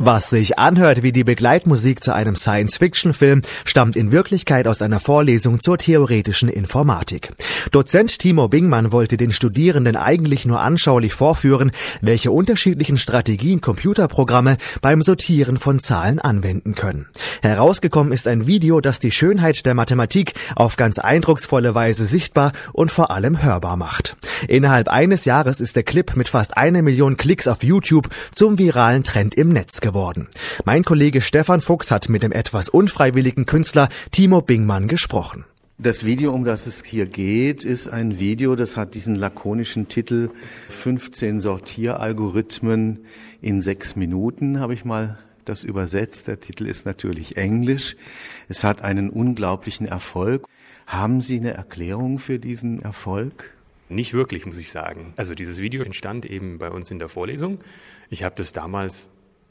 Was sich anhört wie die Begleitmusik zu einem Science-Fiction-Film, stammt in Wirklichkeit aus einer Vorlesung zur theoretischen Informatik. Dozent Timo Bingmann wollte den Studierenden eigentlich nur anschaulich vorführen, welche unterschiedlichen Strategien Computerprogramme beim Sortieren von Zahlen anwenden können. Herausgekommen ist ein Video, das die Schönheit der Mathematik auf ganz eindrucksvolle Weise sichtbar und vor allem hörbar macht. Innerhalb eines Jahres ist der Clip mit fast eine Million Klicks auf YouTube zum viralen Trend im Netz geworden. Mein Kollege Stefan Fuchs hat mit dem etwas unfreiwilligen Künstler Timo Bingmann gesprochen. Das Video, um das es hier geht, ist ein Video, das hat diesen lakonischen Titel 15 Sortieralgorithmen in sechs Minuten, habe ich mal das übersetzt. Der Titel ist natürlich Englisch. Es hat einen unglaublichen Erfolg. Haben Sie eine Erklärung für diesen Erfolg? Nicht wirklich, muss ich sagen. Also dieses Video entstand eben bei uns in der Vorlesung. Ich habe das damals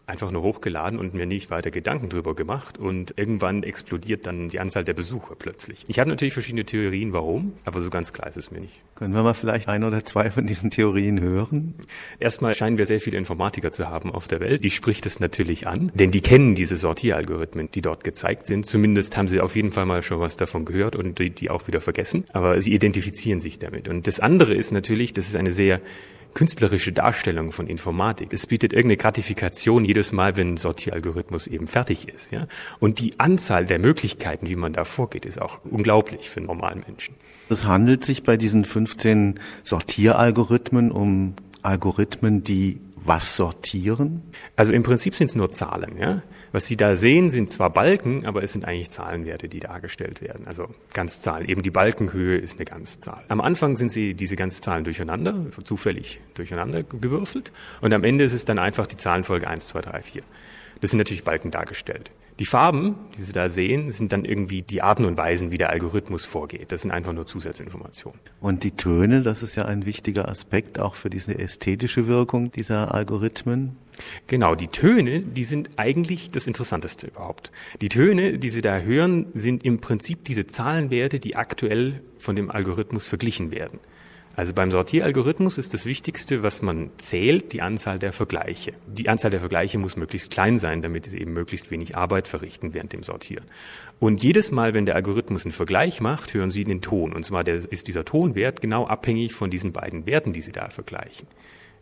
einfach nur hochgeladen und mir nicht weiter Gedanken drüber gemacht und irgendwann explodiert dann die Anzahl der Besucher plötzlich. Ich habe natürlich verschiedene Theorien, warum, aber so ganz klar ist es mir nicht. Können wir mal vielleicht ein oder zwei von diesen Theorien hören? Erstmal scheinen wir sehr viele Informatiker zu haben auf der Welt. Die spricht es natürlich an, denn die kennen diese Sortieralgorithmen, die dort gezeigt sind. Zumindest haben sie auf jeden Fall mal schon was davon gehört und die, die auch wieder vergessen. Aber sie identifizieren sich damit. Und das andere ist natürlich, das ist eine sehr künstlerische Darstellung von Informatik. Es bietet irgendeine Gratifikation jedes Mal, wenn ein Sortieralgorithmus eben fertig ist. Ja? Und die Anzahl der Möglichkeiten, wie man da vorgeht, ist auch unglaublich für normalen Menschen. Es handelt sich bei diesen 15 Sortieralgorithmen um Algorithmen, die was sortieren? Also im Prinzip sind es nur Zahlen. Ja? Was Sie da sehen, sind zwar Balken, aber es sind eigentlich Zahlenwerte, die dargestellt werden. Also Ganzzahlen. Eben die Balkenhöhe ist eine Ganzzahl. Am Anfang sind Sie diese Ganzzahlen durcheinander, zufällig durcheinander gewürfelt. Und am Ende ist es dann einfach die Zahlenfolge 1, 2, 3, 4. Das sind natürlich Balken dargestellt. Die Farben, die Sie da sehen, sind dann irgendwie die Arten und Weisen, wie der Algorithmus vorgeht. Das sind einfach nur Zusatzinformationen. Und die Töne, das ist ja ein wichtiger Aspekt auch für diese ästhetische Wirkung dieser Algorithmen. Genau, die Töne, die sind eigentlich das Interessanteste überhaupt. Die Töne, die Sie da hören, sind im Prinzip diese Zahlenwerte, die aktuell von dem Algorithmus verglichen werden. Also beim Sortieralgorithmus ist das Wichtigste, was man zählt, die Anzahl der Vergleiche. Die Anzahl der Vergleiche muss möglichst klein sein, damit es eben möglichst wenig Arbeit verrichten während dem Sortieren. Und jedes Mal, wenn der Algorithmus einen Vergleich macht, hören Sie den Ton. Und zwar ist dieser Tonwert genau abhängig von diesen beiden Werten, die Sie da vergleichen.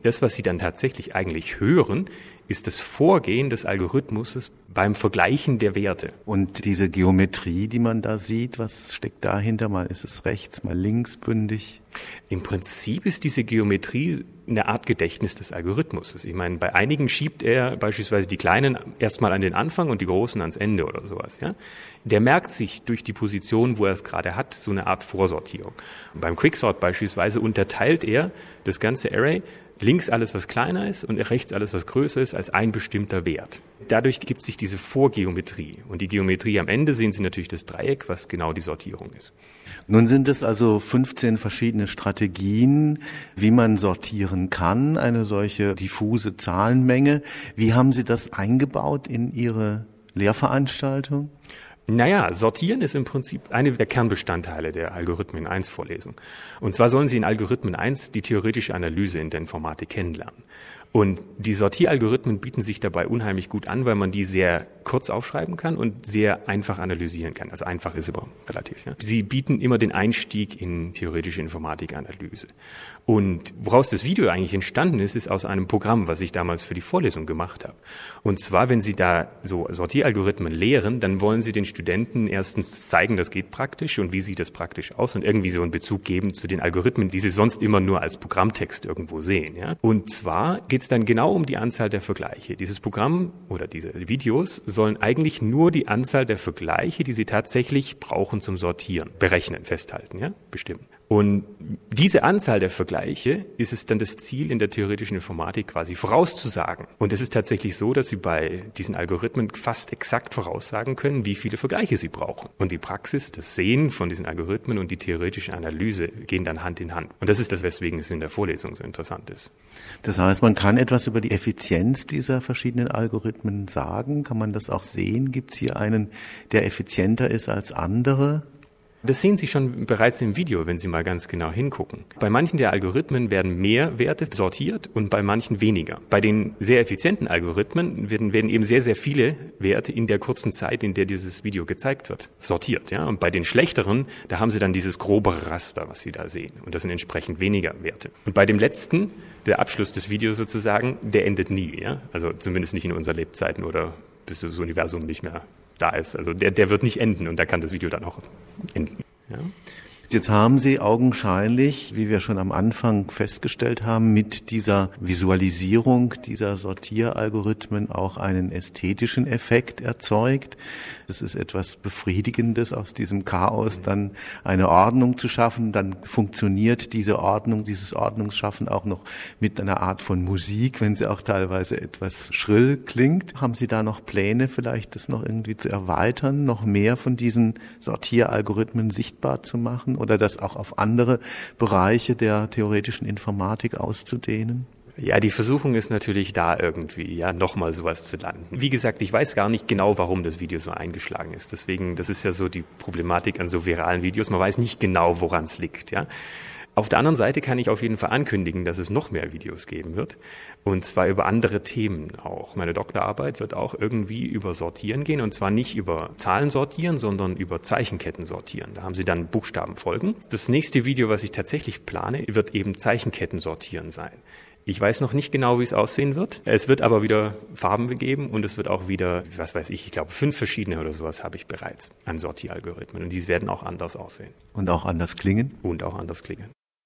Das, was Sie dann tatsächlich eigentlich hören, ist das Vorgehen des Algorithmus beim Vergleichen der Werte. Und diese Geometrie, die man da sieht, was steckt dahinter? Mal ist es rechts, mal linksbündig. Im Prinzip ist diese Geometrie eine Art Gedächtnis des Algorithmus. Ich meine, bei einigen schiebt er beispielsweise die Kleinen erstmal an den Anfang und die Großen ans Ende oder sowas. Ja? Der merkt sich durch die Position, wo er es gerade hat, so eine Art Vorsortierung. Und beim Quicksort beispielsweise unterteilt er das ganze Array links alles, was kleiner ist und rechts alles, was größer ist, als ein bestimmter Wert. Dadurch gibt sich diese Vorgeometrie. Und die Geometrie am Ende sehen Sie natürlich das Dreieck, was genau die Sortierung ist. Nun sind es also 15 verschiedene Strategien, wie man sortieren kann, eine solche diffuse Zahlenmenge. Wie haben Sie das eingebaut in Ihre Lehrveranstaltung? Naja, sortieren ist im Prinzip eine der Kernbestandteile der Algorithmen 1 Vorlesung. Und zwar sollen Sie in Algorithmen 1 die theoretische Analyse in der Informatik kennenlernen. Und die Sortieralgorithmen bieten sich dabei unheimlich gut an, weil man die sehr kurz aufschreiben kann und sehr einfach analysieren kann. Also einfach ist aber relativ. Ja. Sie bieten immer den Einstieg in theoretische Informatikanalyse. Und woraus das Video eigentlich entstanden ist, ist aus einem Programm, was ich damals für die Vorlesung gemacht habe. Und zwar, wenn Sie da so Sortieralgorithmen lehren, dann wollen Sie den Studenten erstens zeigen, das geht praktisch und wie sieht das praktisch aus und irgendwie so einen Bezug geben zu den Algorithmen, die Sie sonst immer nur als Programmtext irgendwo sehen. Ja. Und zwar geht es dann genau um die Anzahl der Vergleiche. Dieses Programm oder diese Videos sollen eigentlich nur die Anzahl der Vergleiche, die Sie tatsächlich brauchen zum Sortieren, berechnen, festhalten, ja, bestimmen. Und diese Anzahl der Vergleiche ist es dann das Ziel in der theoretischen Informatik quasi vorauszusagen. Und es ist tatsächlich so, dass Sie bei diesen Algorithmen fast exakt voraussagen können, wie viele Vergleiche Sie brauchen. Und die Praxis, das Sehen von diesen Algorithmen und die theoretische Analyse gehen dann Hand in Hand. Und das ist das, weswegen es in der Vorlesung so interessant ist. Das heißt, man kann etwas über die Effizienz dieser verschiedenen Algorithmen sagen. Kann man das auch sehen? Gibt es hier einen, der effizienter ist als andere? Das sehen Sie schon bereits im Video, wenn Sie mal ganz genau hingucken. Bei manchen der Algorithmen werden mehr Werte sortiert und bei manchen weniger. Bei den sehr effizienten Algorithmen werden, werden eben sehr, sehr viele Werte in der kurzen Zeit, in der dieses Video gezeigt wird, sortiert. Ja? Und bei den schlechteren, da haben Sie dann dieses grobe Raster, was Sie da sehen. Und das sind entsprechend weniger Werte. Und bei dem letzten, der Abschluss des Videos sozusagen, der endet nie. Ja? Also zumindest nicht in unseren Lebzeiten oder bis das Universum nicht mehr da ist. Also der, der wird nicht enden und da kann das Video dann auch enden. Ja? Jetzt haben Sie augenscheinlich, wie wir schon am Anfang festgestellt haben, mit dieser Visualisierung dieser Sortieralgorithmen auch einen ästhetischen Effekt erzeugt. Es ist etwas Befriedigendes, aus diesem Chaos dann eine Ordnung zu schaffen. Dann funktioniert diese Ordnung, dieses Ordnungsschaffen auch noch mit einer Art von Musik, wenn sie auch teilweise etwas schrill klingt. Haben Sie da noch Pläne, vielleicht das noch irgendwie zu erweitern, noch mehr von diesen Sortieralgorithmen sichtbar zu machen? Oder das auch auf andere Bereiche der theoretischen Informatik auszudehnen? Ja, die Versuchung ist natürlich da irgendwie, ja, nochmal sowas zu landen. Wie gesagt, ich weiß gar nicht genau, warum das Video so eingeschlagen ist. Deswegen, das ist ja so die Problematik an so viralen Videos. Man weiß nicht genau, woran es liegt, ja. Auf der anderen Seite kann ich auf jeden Fall ankündigen, dass es noch mehr Videos geben wird. Und zwar über andere Themen auch. Meine Doktorarbeit wird auch irgendwie über Sortieren gehen. Und zwar nicht über Zahlen sortieren, sondern über Zeichenketten sortieren. Da haben Sie dann Buchstabenfolgen. Das nächste Video, was ich tatsächlich plane, wird eben Zeichenketten sortieren sein. Ich weiß noch nicht genau, wie es aussehen wird. Es wird aber wieder Farben geben und es wird auch wieder, was weiß ich, ich glaube fünf verschiedene oder sowas habe ich bereits an Sortieralgorithmen und die werden auch anders aussehen. Und auch anders klingen? Und auch anders klingen.